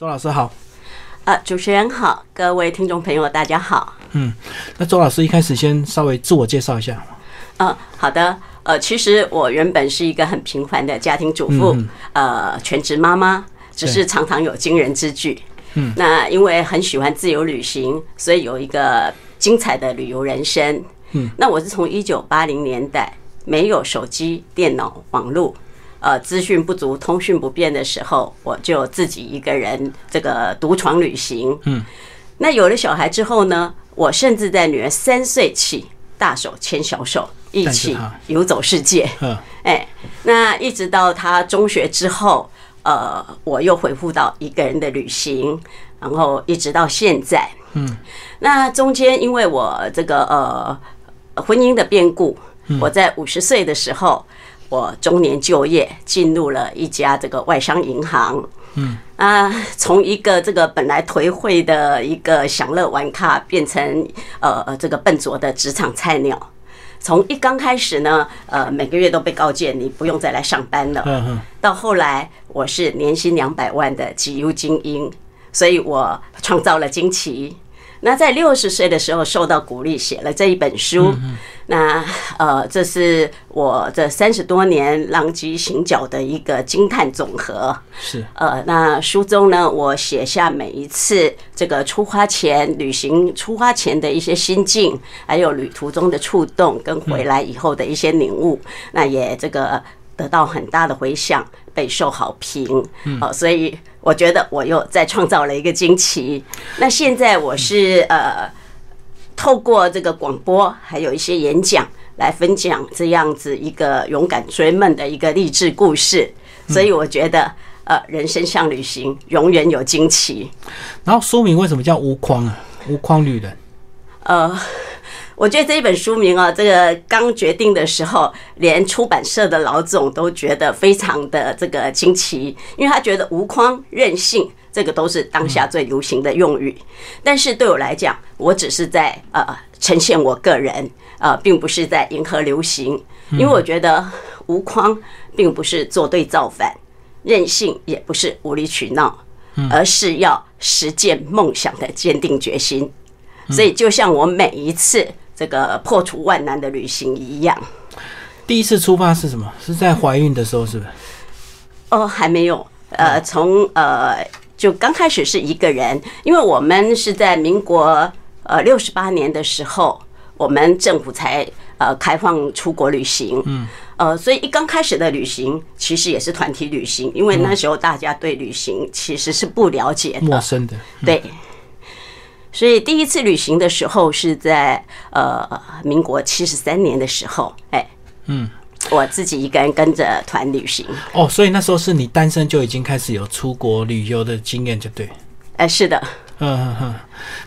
周老师好，呃，主持人好，各位听众朋友大家好。嗯，那周老师一开始先稍微自我介绍一下。嗯，好的。呃，其实我原本是一个很平凡的家庭主妇，呃，全职妈妈，只是常常有惊人之举。嗯，那因为很喜欢自由旅行，所以有一个精彩的旅游人生。嗯，那我是从一九八零年代没有手机、电脑、网络，呃，资讯不足、通讯不便的时候，我就自己一个人这个独闯旅行。嗯，那有了小孩之后呢，我甚至在女儿三岁起，大手牵小手。一起游走世界，哎，那一直到她中学之后，呃，我又恢复到一个人的旅行，然后一直到现在，嗯，那中间因为我这个呃婚姻的变故，我在五十岁的时候，我中年就业，进入了一家这个外商银行，嗯啊，从一个这个本来颓废的一个享乐玩咖，变成呃这个笨拙的职场菜鸟。从一刚开始呢，呃，每个月都被告诫你不用再来上班了。到后来，我是年薪两百万的绩优精英，所以我创造了惊奇。那在六十岁的时候受到鼓励，写了这一本书。那呃，这是我这三十多年浪迹行脚的一个惊叹总和。是呃，那书中呢，我写下每一次这个出发前旅行出发前的一些心境，还有旅途中的触动，跟回来以后的一些领悟。那也这个得到很大的回响，备受好评。哦，所以。我觉得我又再创造了一个惊奇。那现在我是呃，透过这个广播，还有一些演讲来分享这样子一个勇敢追梦的一个励志故事。所以我觉得，呃，人生像旅行，永远有惊奇。然后书名为什么叫无框啊？无框旅人。呃。我觉得这一本书名啊，这个刚决定的时候，连出版社的老总都觉得非常的这个惊奇，因为他觉得无框任性这个都是当下最流行的用语。但是对我来讲，我只是在呃呈现我个人，呃，并不是在迎合流行。因为我觉得无框并不是作对造反，任性也不是无理取闹，而是要实践梦想的坚定决心。所以就像我每一次。这个破除万难的旅行一样。第一次出发是什么？是在怀孕的时候，是不是？哦，还没有。呃，从呃，就刚开始是一个人，因为我们是在民国呃六十八年的时候，我们政府才呃开放出国旅行。嗯。呃，所以一刚开始的旅行其实也是团体旅行，因为那时候大家对旅行其实是不了解的，陌生的。对。所以第一次旅行的时候是在呃民国七十三年的时候，哎，嗯，我自己一个人跟着团旅行。哦，所以那时候是你单身就已经开始有出国旅游的经验，就对。哎，是的。嗯嗯嗯。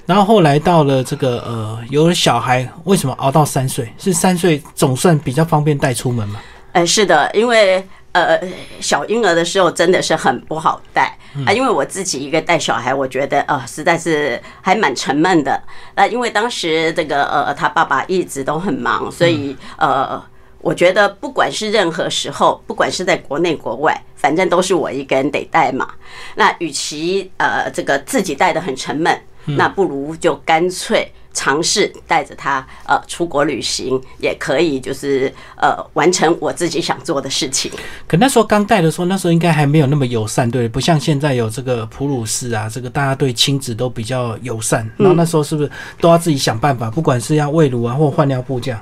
然后后来到了这个呃有了小孩，为什么熬到三岁？是三岁总算比较方便带出门嘛？哎，是的，因为。呃，小婴儿的时候真的是很不好带啊，因为我自己一个带小孩，我觉得呃实在是还蛮沉闷的。那因为当时这个呃他爸爸一直都很忙，所以呃我觉得不管是任何时候，不管是在国内国外，反正都是我一个人得带嘛。那与其呃这个自己带的很沉闷，那不如就干脆。尝试带着他呃出国旅行，也可以就是呃完成我自己想做的事情。可那时候刚带的时候，那时候应该还没有那么友善，对，不像现在有这个普鲁士啊，这个大家对亲子都比较友善。然后那时候是不是都要自己想办法，不管是要喂乳啊，或换尿布这样？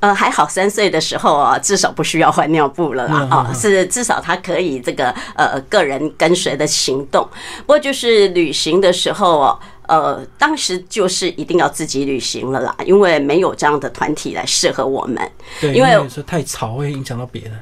呃，还好三岁的时候啊，至少不需要换尿布了啦啊，是至少他可以这个呃个人跟随的行动。不过就是旅行的时候哦。呃，当时就是一定要自己旅行了啦，因为没有这样的团体来适合我们。对，因为有时候太吵会影响到别人。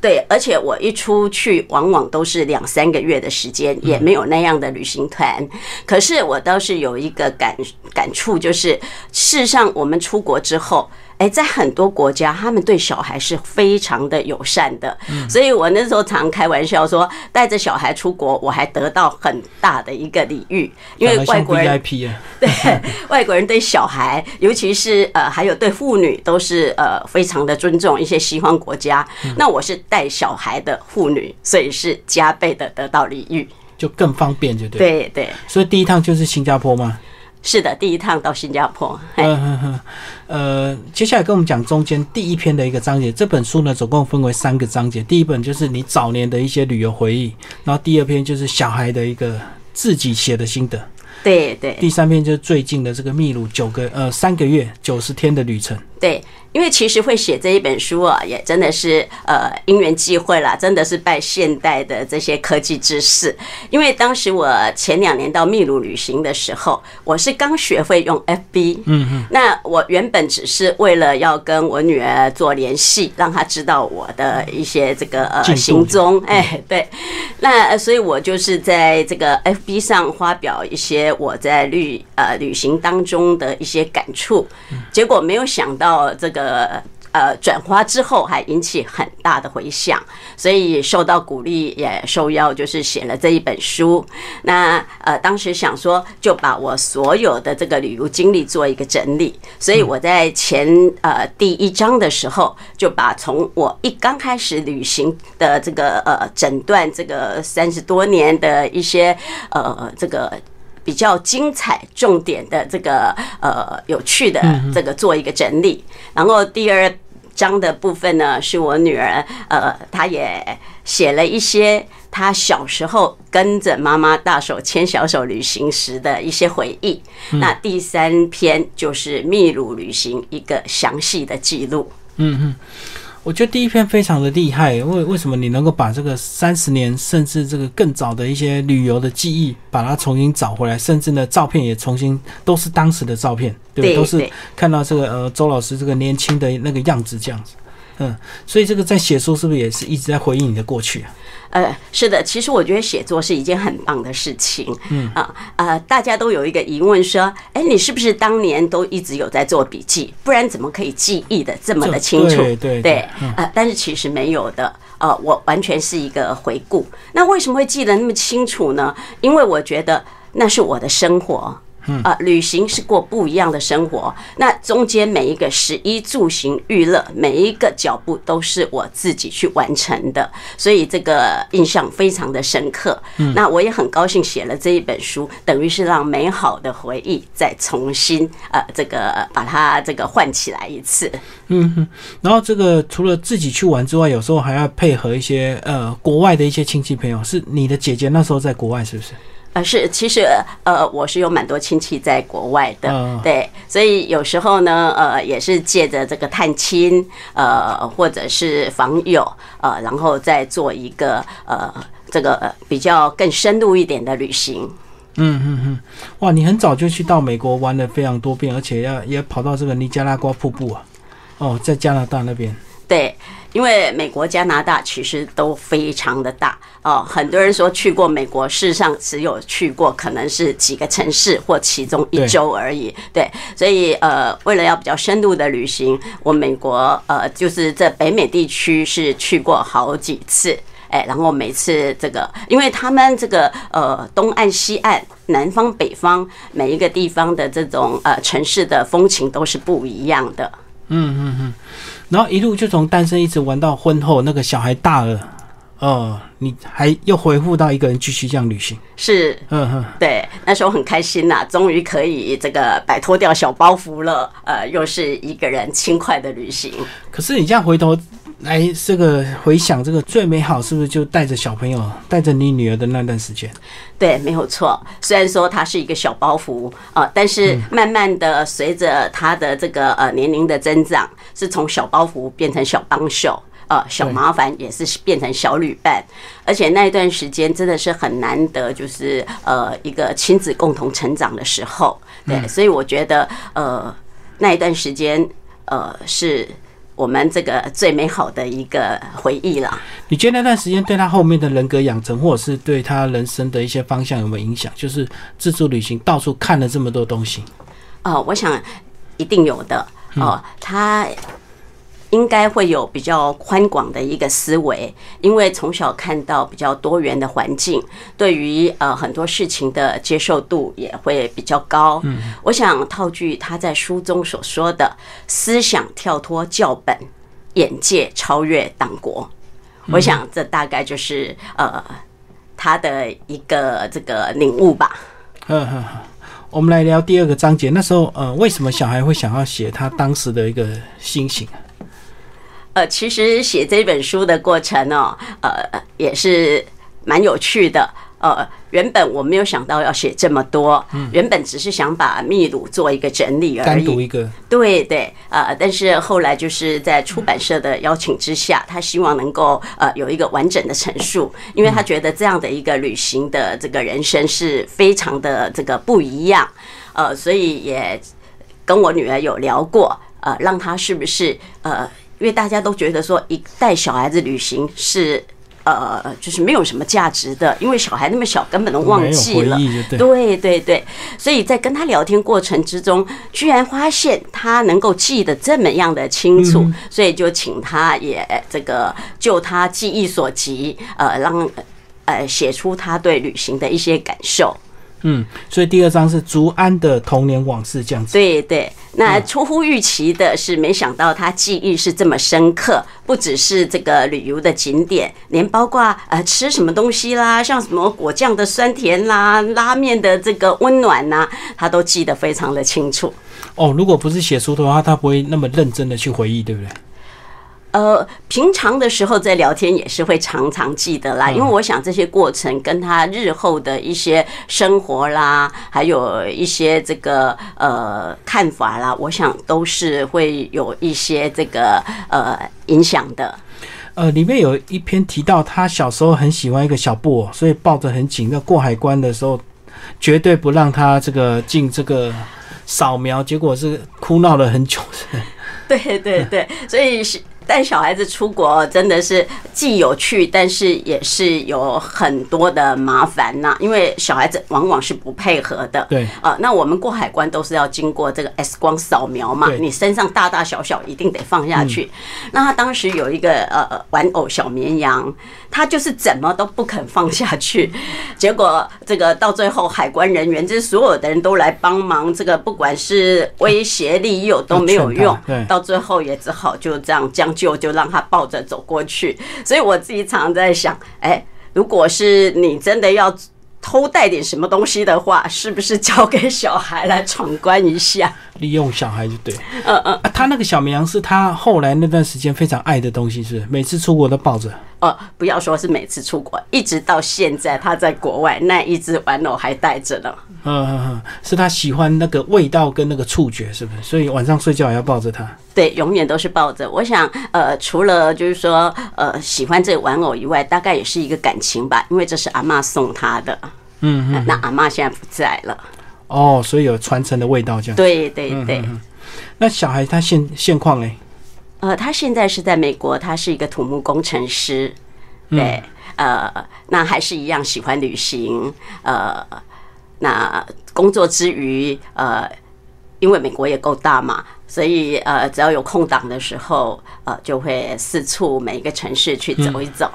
对，而且我一出去，往往都是两三个月的时间，也没有那样的旅行团。可是我倒是有一个感感触，就是事实上，我们出国之后。哎，在很多国家，他们对小孩是非常的友善的，所以我那时候常开玩笑说，带着小孩出国，我还得到很大的一个礼遇，因为外国人 对外国人对小孩，尤其是呃，还有对妇女，都是呃非常的尊重。一些西方国家，那我是带小孩的妇女，所以是加倍的得到礼遇。就更方便，就对。对对，所以第一趟就是新加坡吗？是的，第一趟到新加坡。嗯哼哼，呃，接下来跟我们讲中间第一篇的一个章节。这本书呢，总共分为三个章节。第一本就是你早年的一些旅游回忆，然后第二篇就是小孩的一个自己写的心得。对对。第三篇就是最近的这个秘鲁九个呃三个月九十天的旅程。对。因为其实会写这一本书啊，也真的是呃因缘际会啦，真的是拜现代的这些科技知识。因为当时我前两年到秘鲁旅行的时候，我是刚学会用 FB，嗯嗯，那我原本只是为了要跟我女儿做联系，让她知道我的一些这个呃行踪，哎，对，那所以我就是在这个 FB 上发表一些我在旅呃旅行当中的一些感触，结果没有想到这个。呃呃，转发之后还引起很大的回响，所以受到鼓励，也受邀就是写了这一本书。那呃，当时想说就把我所有的这个旅游经历做一个整理，所以我在前呃第一章的时候，就把从我一刚开始旅行的这个呃诊断这个三十多年的一些呃这个。比较精彩、重点的这个呃有趣的这个做一个整理，然后第二章的部分呢，是我女儿呃，她也写了一些她小时候跟着妈妈大手牵小手旅行时的一些回忆。那第三篇就是秘鲁旅行一个详细的记录。嗯嗯。我觉得第一篇非常的厉害，为为什么你能够把这个三十年甚至这个更早的一些旅游的记忆，把它重新找回来，甚至呢照片也重新都是当时的照片，对，都是看到这个呃周老师这个年轻的那个样子这样子，嗯，所以这个在写书是不是也是一直在回忆你的过去啊？呃，是的，其实我觉得写作是一件很棒的事情。嗯啊呃，大家都有一个疑问说，哎，你是不是当年都一直有在做笔记？不然怎么可以记忆的这么的清楚？对对对。呃，但是其实没有的。呃，我完全是一个回顾。那为什么会记得那么清楚呢？因为我觉得那是我的生活。啊，旅行是过不一样的生活。那中间每一个食衣住行娱乐，每一个脚步都是我自己去完成的，所以这个印象非常的深刻。那我也很高兴写了这一本书，等于是让美好的回忆再重新呃这个把它这个唤起来一次。嗯哼，然后这个除了自己去玩之外，有时候还要配合一些呃国外的一些亲戚朋友。是你的姐姐那时候在国外是不是？呃，是，其实呃，我是有蛮多亲戚在国外的，对，所以有时候呢，呃，也是借着这个探亲，呃，或者是访友，呃，然后再做一个呃，这个比较更深入一点的旅行。嗯嗯嗯，哇，你很早就去到美国玩了非常多遍，而且要也跑到这个尼加拉瓜瀑布啊，哦，在加拿大那边。对。因为美国、加拿大其实都非常的大哦，很多人说去过美国，事实上只有去过可能是几个城市或其中一周而已。对，所以呃，为了要比较深度的旅行，我美国呃就是在北美地区是去过好几次，哎，然后每次这个，因为他们这个呃东岸、西岸、南方、北方每一个地方的这种呃城市的风情都是不一样的。嗯嗯嗯。然后一路就从单身一直玩到婚后，那个小孩大了，哦，你还又回复到一个人继续这样旅行，是，嗯哼，对，那时候很开心呐，终于可以这个摆脱掉小包袱了，呃，又是一个人轻快的旅行。可是你这样回头。来，这个回想这个最美好，是不是就带着小朋友，带着你女儿的那段时间？对，没有错。虽然说他是一个小包袱啊，但是慢慢的随着他的这个呃年龄的增长，是从小包袱变成小帮手，呃，小麻烦也是变成小旅伴。而且那一段时间真的是很难得，就是呃一个亲子共同成长的时候。对，所以我觉得呃那一段时间呃是。我们这个最美好的一个回忆了。你觉得那段时间对他后面的人格养成，或者是对他人生的一些方向有没有影响？就是自助旅行，到处看了这么多东西。哦，我想一定有的。哦，他。应该会有比较宽广的一个思维，因为从小看到比较多元的环境，对于呃很多事情的接受度也会比较高。嗯，我想套句他在书中所说的“思想跳脱教本，眼界超越党国”，我想这大概就是呃他的一个这个领悟吧。嗯嗯，我们来聊第二个章节。那时候，呃，为什么小孩会想要写他当时的一个心情？呃，其实写这本书的过程哦，呃，也是蛮有趣的。呃，原本我没有想到要写这么多，原本只是想把秘鲁做一个整理而已。单独一个。对对，呃，但是后来就是在出版社的邀请之下，他希望能够呃有一个完整的陈述，因为他觉得这样的一个旅行的这个人生是非常的这个不一样，呃，所以也跟我女儿有聊过，呃，让她是不是呃，因为大家都觉得说一带小孩子旅行是。呃，就是没有什么价值的，因为小孩那么小，根本都忘记了。对对对，所以在跟他聊天过程之中，居然发现他能够记得这么样的清楚，所以就请他也这个就他记忆所及，呃，让呃写出他对旅行的一些感受。嗯，所以第二章是竹安的童年往事，这样子。对对，那出乎预期的是，没想到他记忆是这么深刻，不只是这个旅游的景点，连包括呃吃什么东西啦，像什么果酱的酸甜啦，拉面的这个温暖呐，他都记得非常的清楚。哦，如果不是写书的话，他不会那么认真的去回忆，对不对？呃，平常的时候在聊天也是会常常记得啦，因为我想这些过程跟他日后的一些生活啦，还有一些这个呃看法啦，我想都是会有一些这个呃影响的。呃，里面有一篇提到他小时候很喜欢一个小布偶，所以抱着很紧。那过海关的时候，绝对不让他这个进这个扫描，结果是哭闹了很久。对对对，所以是。带小孩子出国真的是既有趣，但是也是有很多的麻烦呐。因为小孩子往往是不配合的。对啊，那我们过海关都是要经过这个 X 光扫描嘛，你身上大大小小一定得放下去。那他当时有一个呃玩偶小绵羊，他就是怎么都不肯放下去。结果这个到最后，海关人员就是所有的人都来帮忙，这个不管是威胁利诱都没有用。到最后也只好就这样将。就就让他抱着走过去，所以我自己常常在想，哎，如果是你真的要偷带点什么东西的话，是不是交给小孩来闯关一下？利用小孩就对，嗯嗯，他那个小绵羊是他后来那段时间非常爱的东西，是每次出国都抱着。哦，不要说是每次出国，一直到现在他在国外那一只玩偶还带着呢。嗯嗯嗯，是他喜欢那个味道跟那个触觉，是不是？所以晚上睡觉也要抱着他。对，永远都是抱着。我想，呃，除了就是说，呃，喜欢这个玩偶以外，大概也是一个感情吧，因为这是阿妈送他的。嗯嗯。那阿妈现在不在了。哦，所以有传承的味道，这样。对对对。那小孩他现现况呢？呃，他现在是在美国，他是一个土木工程师。对，呃，那还是一样喜欢旅行。呃，那工作之余，呃，因为美国也够大嘛，所以呃，只要有空档的时候，呃，就会四处每一个城市去走一走。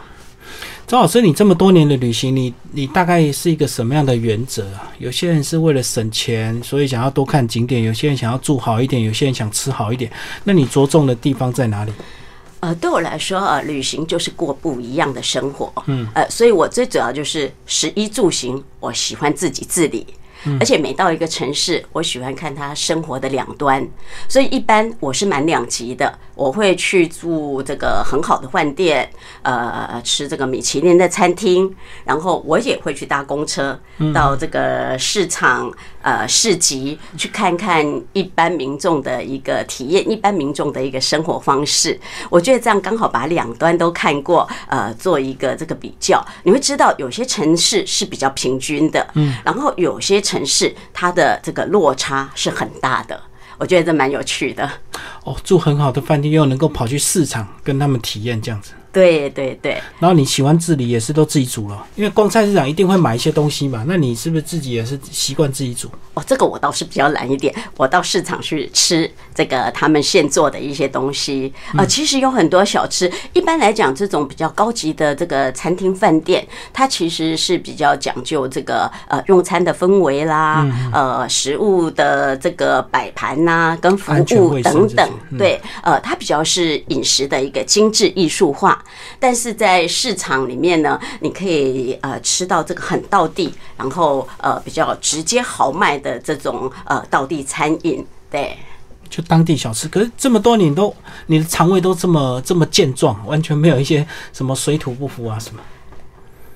张老师，你这么多年的旅行，你你大概是一个什么样的原则啊？有些人是为了省钱，所以想要多看景点；有些人想要住好一点，有些人想吃好一点。那你着重的地方在哪里？呃，对我来说啊，旅行就是过不一样的生活。嗯，呃，所以我最主要就是食衣住行，我喜欢自己自理。而且每到一个城市，我喜欢看他生活的两端，所以一般我是蛮两极的。我会去住这个很好的饭店，呃，吃这个米其林的餐厅，然后我也会去搭公车到这个市场、呃市集去看看一般民众的一个体验，一般民众的一个生活方式。我觉得这样刚好把两端都看过，呃，做一个这个比较，你会知道有些城市是比较平均的，嗯，然后有些城市它的这个落差是很大的。我觉得这蛮有趣的。哦，住很好的饭店，又能够跑去市场跟他们体验这样子。对对对，然后你喜欢自理也是都自己煮了，因为逛菜市场一定会买一些东西嘛。那你是不是自己也是习惯自己煮？哦，这个我倒是比较懒一点，我到市场去吃这个他们现做的一些东西。呃，其实有很多小吃，一般来讲，这种比较高级的这个餐厅饭店，它其实是比较讲究这个呃用餐的氛围啦，呃食物的这个摆盘呐，跟服务等等。对，呃，它比较是饮食的一个精致艺术化。但是在市场里面呢，你可以呃吃到这个很道地，然后呃比较直接豪迈的这种呃道地餐饮，对。就当地小吃，可是这么多年都你的肠胃都这么这么健壮，完全没有一些什么水土不服啊什么。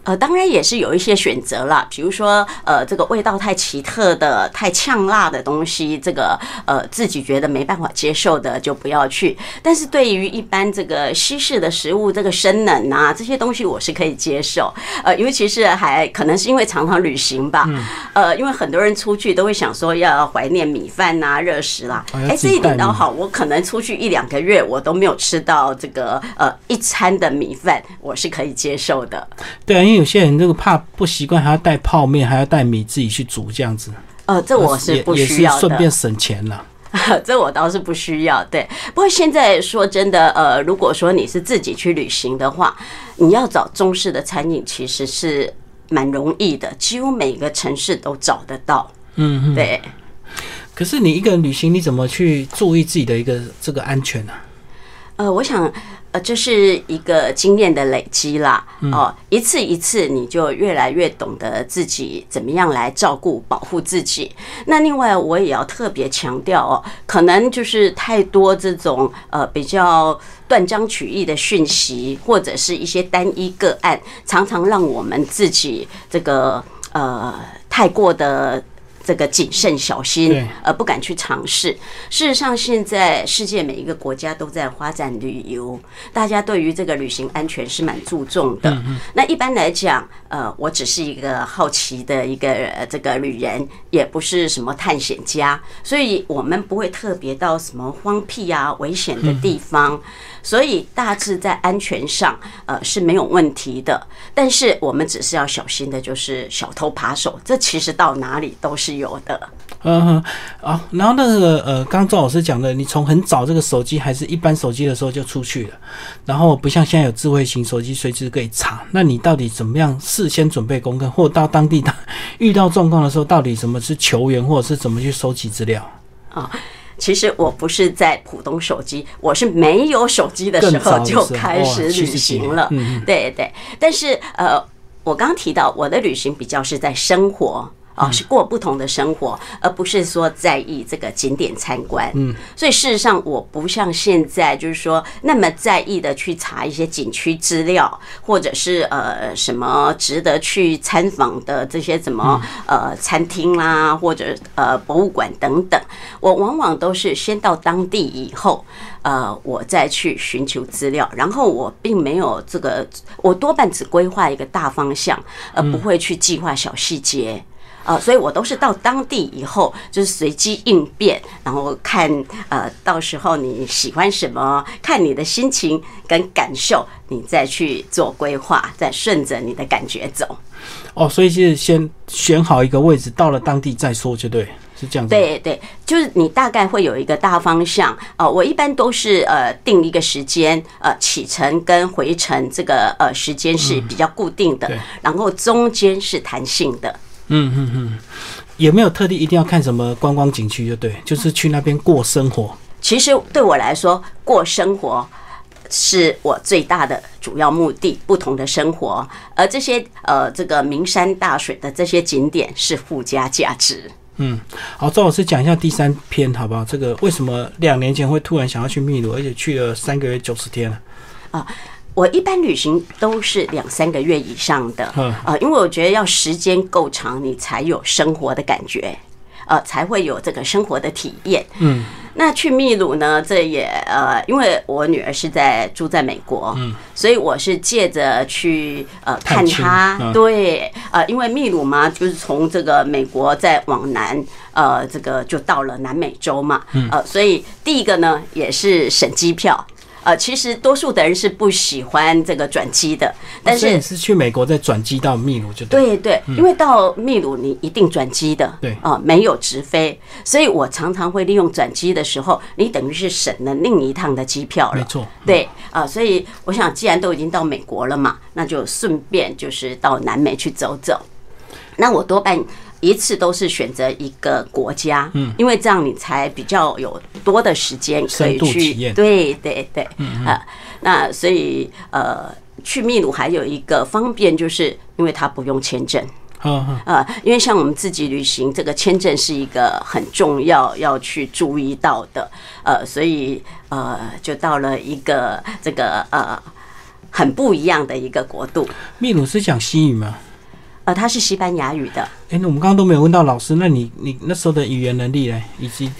呃，当然也是有一些选择啦，比如说，呃，这个味道太奇特的、太呛辣的东西，这个呃自己觉得没办法接受的就不要去。但是对于一般这个西式的食物，这个生冷啊这些东西，我是可以接受。呃，尤其是还可能是因为常常旅行吧，呃，因为很多人出去都会想说要怀念米饭呐、热食啦。哎，这一点倒好，我可能出去一两个月，我都没有吃到这个呃一餐的米饭，我是可以接受的。对啊。有些人这个怕不习惯，还要带泡面，还要带米自己去煮这样子。呃，这我是不需要的，顺便省钱了。这我倒是不需要。对，不过现在说真的，呃，如果说你是自己去旅行的话，你要找中式的餐饮其实是蛮容易的，几乎每个城市都找得到。嗯，对。可是你一个人旅行，你怎么去注意自己的一个这个安全呢？呃，我想。呃，这是一个经验的累积啦，哦，一次一次你就越来越懂得自己怎么样来照顾、保护自己。那另外，我也要特别强调哦，可能就是太多这种呃比较断章取义的讯息，或者是一些单一个案，常常让我们自己这个呃太过的。这个谨慎小心，而不敢去尝试。事实上，现在世界每一个国家都在发展旅游，大家对于这个旅行安全是蛮注重的。那一般来讲，呃，我只是一个好奇的一个这个旅人，也不是什么探险家，所以我们不会特别到什么荒僻啊、危险的地方。所以大致在安全上，呃是没有问题的。但是我们只是要小心的，就是小偷扒手，这其实到哪里都是有的。嗯哼，啊，然后那个呃，刚赵老师讲的，你从很早这个手机还是一般手机的时候就出去了，然后不像现在有智慧型手机，随时可以查。那你到底怎么样事先准备功课，或到当地当遇到状况的时候，到底怎么是求援，或者是怎么去收集资料啊？其实我不是在浦东手机，我是没有手机的时候就开始旅行了。对对，但是呃，我刚提到我的旅行比较是在生活。哦，是过不同的生活，而不是说在意这个景点参观。嗯，所以事实上，我不像现在就是说那么在意的去查一些景区资料，或者是呃什么值得去参访的这些什么呃餐厅啦，或者呃博物馆等等。我往往都是先到当地以后，呃，我再去寻求资料，然后我并没有这个，我多半只规划一个大方向，而不会去计划小细节。呃，所以我都是到当地以后，就是随机应变，然后看呃，到时候你喜欢什么，看你的心情跟感受，你再去做规划，再顺着你的感觉走。哦，所以是先选好一个位置，到了当地再说，就对，是这样子。对对，就是你大概会有一个大方向。呃，我一般都是呃定一个时间，呃，启程跟回程这个呃时间是比较固定的，然后中间是弹性的。嗯嗯嗯，有没有特地一定要看什么观光景区？就对，就是去那边过生活。其实对我来说，过生活是我最大的主要目的。不同的生活，而这些呃，这个名山大水的这些景点是附加价值。嗯，好，赵老师讲一下第三篇好不好？这个为什么两年前会突然想要去秘鲁，而且去了三个月九十天了？啊。我一般旅行都是两三个月以上的，呃，因为我觉得要时间够长，你才有生活的感觉，呃，才会有这个生活的体验。嗯，那去秘鲁呢？这也呃，因为我女儿是在住在美国，嗯，所以我是借着去呃看她，对，呃，因为秘鲁嘛，就是从这个美国再往南，呃，这个就到了南美洲嘛，嗯呃，所以第一个呢也是省机票。呃，其实多数的人是不喜欢这个转机的，但是是去美国再转机到秘鲁就对对，因为到秘鲁你一定转机的，对啊，没有直飞，所以我常常会利用转机的时候，你等于是省了另一趟的机票了，没错，对啊，所以我想既然都已经到美国了嘛，那就顺便就是到南美去走走，那我多半。一次都是选择一个国家，嗯，因为这样你才比较有多的时间可以去对对对，啊，那所以呃，去秘鲁还有一个方便，就是因为它不用签证。嗯嗯，呃，因为像我们自己旅行，这个签证是一个很重要要去注意到的，呃，所以呃，就到了一个这个呃很不一样的一个国度，秘鲁是讲西语吗？呃，它是西班牙语的，哎、那我们刚刚都没有问到老师，那你你那时候的语言能力呢？以及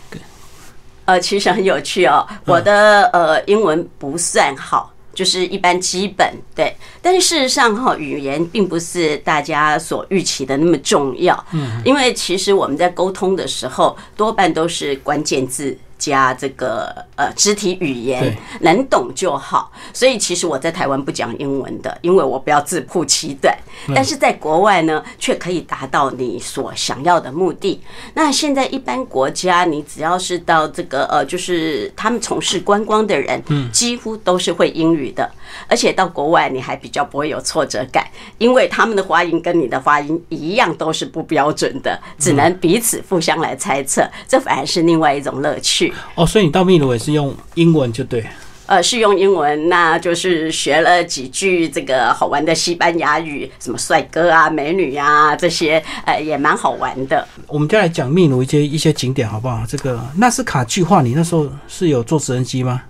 呃，其实很有趣哦，我的呃英文不算好。就是一般基本对，但是事实上哈，语言并不是大家所预期的那么重要。嗯，因为其实我们在沟通的时候，多半都是关键字加这个呃肢体语言，能懂就好。所以其实我在台湾不讲英文的，因为我不要自曝其短。但是在国外呢，却可以达到你所想要的目的。那现在一般国家，你只要是到这个呃，就是他们从事观光的人，几乎都是会英语的。而且到国外，你还比较不会有挫折感，因为他们的发音跟你的发音一样，都是不标准的，只能彼此互相来猜测，这反而是另外一种乐趣。哦，所以你到秘鲁也是用英文就对。呃，是用英文，那就是学了几句这个好玩的西班牙语，什么帅哥啊、美女啊这些，呃，也蛮好玩的。我们就来讲秘鲁一些一些景点好不好？这个纳斯卡巨化，你那时候是有坐直升机吗？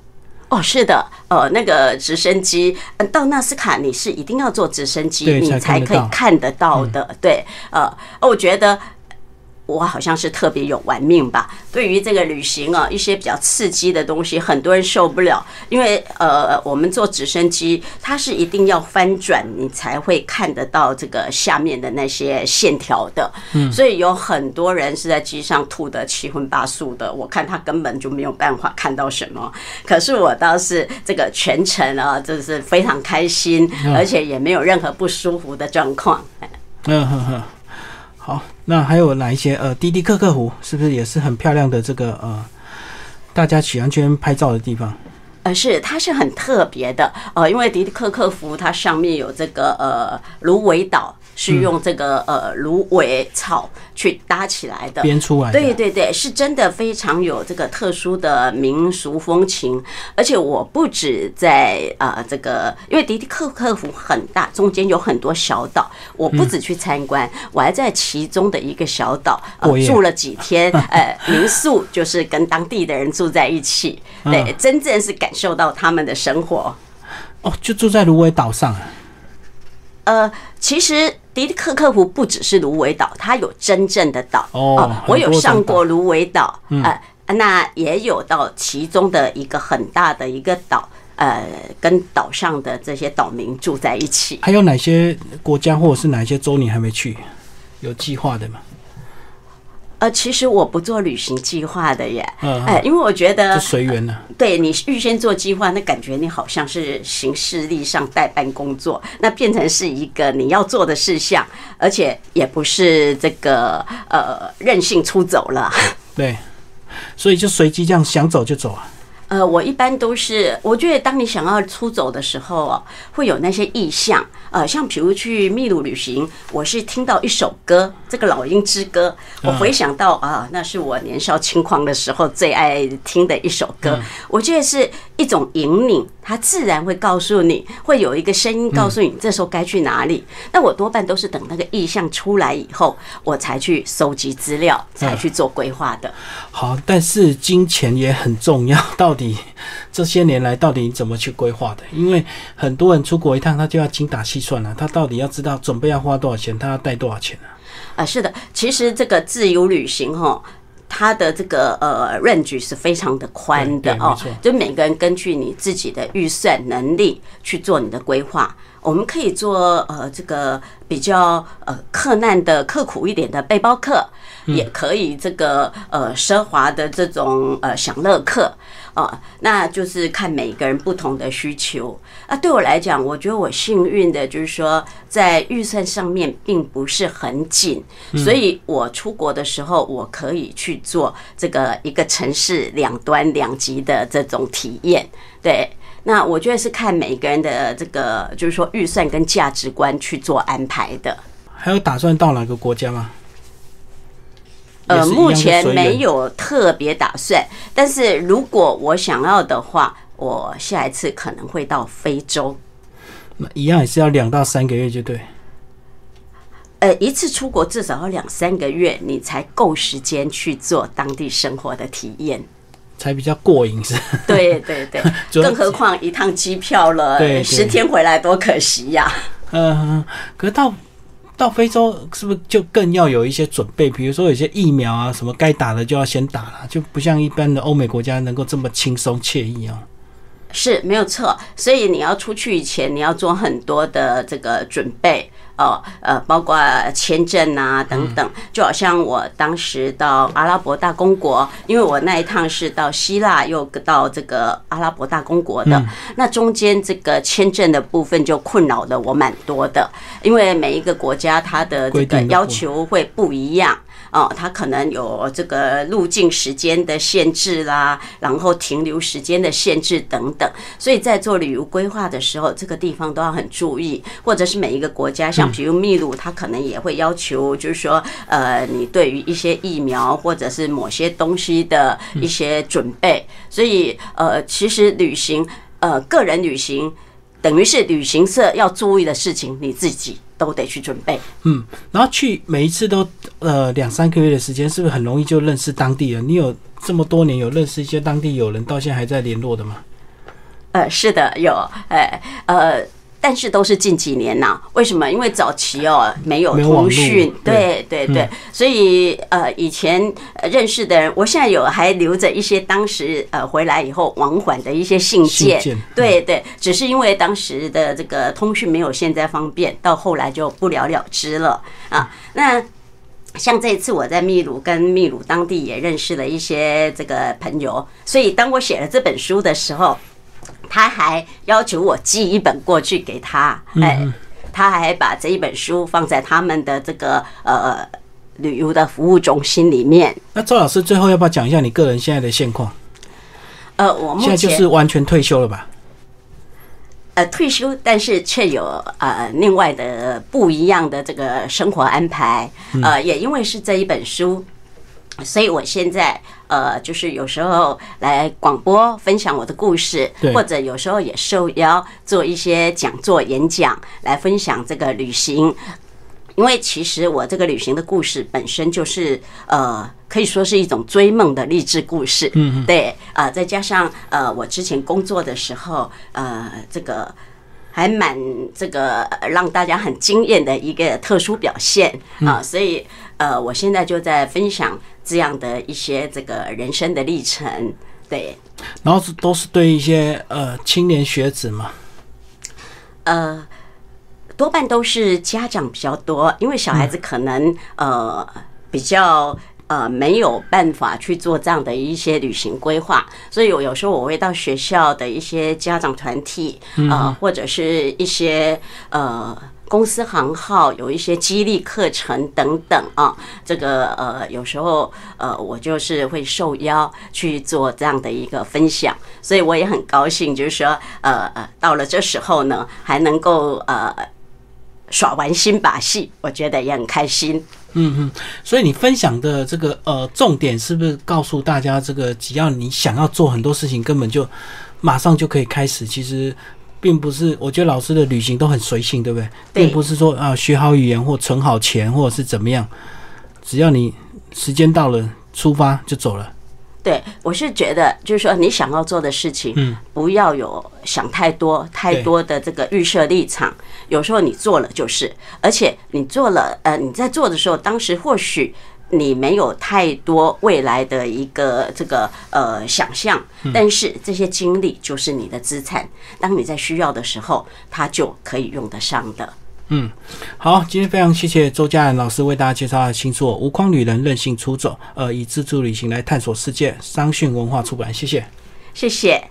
哦，是的，呃，那个直升机，嗯到纳斯卡你是一定要坐直升机，你才可以看得到看得到的。对，呃，哦我觉得。我好像是特别有玩命吧。对于这个旅行啊，一些比较刺激的东西，很多人受不了，因为呃，我们坐直升机，它是一定要翻转，你才会看得到这个下面的那些线条的。嗯，所以有很多人是在机上吐得七荤八素的，我看他根本就没有办法看到什么。可是我倒是这个全程啊，就是非常开心，而且也没有任何不舒服的状况。嗯哼哼。好，那还有哪一些？呃，迪迪克克湖是不是也是很漂亮的这个呃，大家喜欢去拍照的地方？呃，是，它是很特别的，呃，因为迪迪克克湖它上面有这个呃芦苇岛，是用这个呃芦苇草去搭起来的，编出来的。对对对，是真的非常有这个特殊的民俗风情，而且我不止在呃这个，因为迪迪克克湖很大，中间有很多小岛，我不止去参观，我还在其中的一个小岛呃 住了几天，呃民宿就是跟当地的人住在一起，对，真正是感受到他们的生活。哦，就住在芦苇岛上。呃，其实迪克克湖不只是芦苇岛，它有真正的岛哦我有上过芦苇岛，呃，那也有到其中的一个很大的一个岛，呃，跟岛上的这些岛民住在一起。还有哪些国家或者是哪些州你还没去？有计划的吗？呃，其实我不做旅行计划的耶，嗯哎、因为我觉得随缘呢。对你预先做计划，那感觉你好像是行事历上代办工作，那变成是一个你要做的事项，而且也不是这个呃任性出走了。对，所以就随机这样想走就走啊。呃，我一般都是，我觉得当你想要出走的时候哦，会有那些意向，呃，像比如去秘鲁旅行，我是听到一首歌，这个《老鹰之歌》，我回想到啊，那是我年少轻狂的时候最爱听的一首歌，我觉得是一种引领，它自然会告诉你，会有一个声音告诉你这时候该去哪里。那我多半都是等那个意向出来以后，我才去收集资料，才去做规划的。好，但是金钱也很重要。到底这些年来，到底怎么去规划的？因为很多人出国一趟，他就要精打细算了、他到底要知道准备要花多少钱，他要带多少钱啊？啊，是的，其实这个自由旅行哈。它的这个呃 range 是非常的宽的哦就每个人根据你自己的预算能力去做你的规划。我们可以做呃这个比较呃克难的、刻苦一点的背包客，也可以这个呃奢华的这种呃享乐客。啊，那就是看每个人不同的需求。啊，对我来讲，我觉得我幸运的就是说，在预算上面并不是很紧，所以我出国的时候，我可以去做这个一个城市两端两极的这种体验。对，那我觉得是看每个人的这个就是说预算跟价值观去做安排的。还有打算到哪个国家吗？呃，目前没有特别打算，但是如果我想要的话，我下一次可能会到非洲。那一样也是要两到三个月就对。呃，一次出国至少要两三个月，你才够时间去做当地生活的体验。才比较过瘾是。对对对，更何况一趟机票了十天回来多可惜呀、嗯，可是到到非洲是不是就更要有一些准备？比如说有些疫苗啊，什么该打的就要先打了，就不像一般的欧美国家能够这么轻松惬意哦。是没有错，所以你要出去以前，你要做很多的这个准备。哦，呃，包括签证啊等等。就好像我当时到阿拉伯大公国，因为我那一趟是到希腊又到这个阿拉伯大公国的，那中间这个签证的部分就困扰了我蛮多的，因为每一个国家它的这个要求会不一样。哦，它可能有这个入境时间的限制啦，然后停留时间的限制等等，所以在做旅游规划的时候，这个地方都要很注意，或者是每一个国家，像比如秘鲁，它可能也会要求，就是说，呃，你对于一些疫苗或者是某些东西的一些准备，所以呃，其实旅行，呃，个人旅行等于是旅行社要注意的事情，你自己都得去准备。嗯，然后去每一次都呃两三个月的时间，是不是很容易就认识当地人？你有这么多年有认识一些当地友人，到现在还在联络的吗？呃，是的，有，呃呃，但是都是近几年呐、为什么？因为早期哦没有通讯，对。对对对，所以呃以前呃认识的人，我现在有还留着一些当时呃回来以后往返的一些信件，对对，只是因为当时的这个通讯没有现在方便，到后来就不了了之了啊。那像这一次我在秘鲁跟秘鲁当地也认识了一些这个朋友，所以当我写了这本书的时候，他还要求我寄一本过去给他，哎，他还把这一本书放在他们的这个呃旅游的服务中心里面。那周老师最后要不要讲一下你个人现在的现况？呃，我目现在就前是完全退休了吧？呃退休，但是却有呃另外的不一样的这个生活安排。呃，也因为是这一本书，所以我现在呃就是有时候来广播分享我的故事，或者有时候也受邀做一些讲座演讲来分享这个旅行。因为其实我这个旅行的故事本身就是呃，可以说是一种追梦的励志故事。嗯，对，呃，再加上呃，我之前工作的时候，呃，这个还蛮这个呃让大家很惊艳的一个特殊表现啊、所以呃，我现在就在分享这样的一些这个人生的历程。对，然后是都是对一些呃青年学子嘛，呃，多半都是家长比较多，因为小孩子可能呃比较。呃，没有办法去做这样的一些旅行规划，所以我有时候我会到学校的一些家长团体，呃，或者是一些呃公司行号有一些激励课程等等啊，这个呃有时候呃我就是会受邀去做这样的一个分享，所以我也很高兴，就是说呃呃到了这时候呢，还能够呃耍完新把戏，我觉得也很开心。所以你分享的这个呃重点是不是告诉大家，这个只要你想要做很多事情，根本就马上就可以开始。其实并不是，我觉得老师的旅行都很随性，对不对？对并不是说啊学好语言或存好钱或者是怎么样，只要你时间到了出发就走了。对，我是觉得，就是说你想要做的事情，嗯，不要有想太多、太多的这个预设立场。有时候你做了就是，而且你做了，呃，你在做的时候，当时或许你没有太多未来的一个这个呃想象，但是这些经历就是你的资产，当你在需要的时候，它就可以用得上的。嗯好，今天非常谢谢周佳兰老师为大家介绍的新作《无框旅人任性出走》，呃，以自助旅行来探索世界，商讯文化出版，谢谢。谢谢。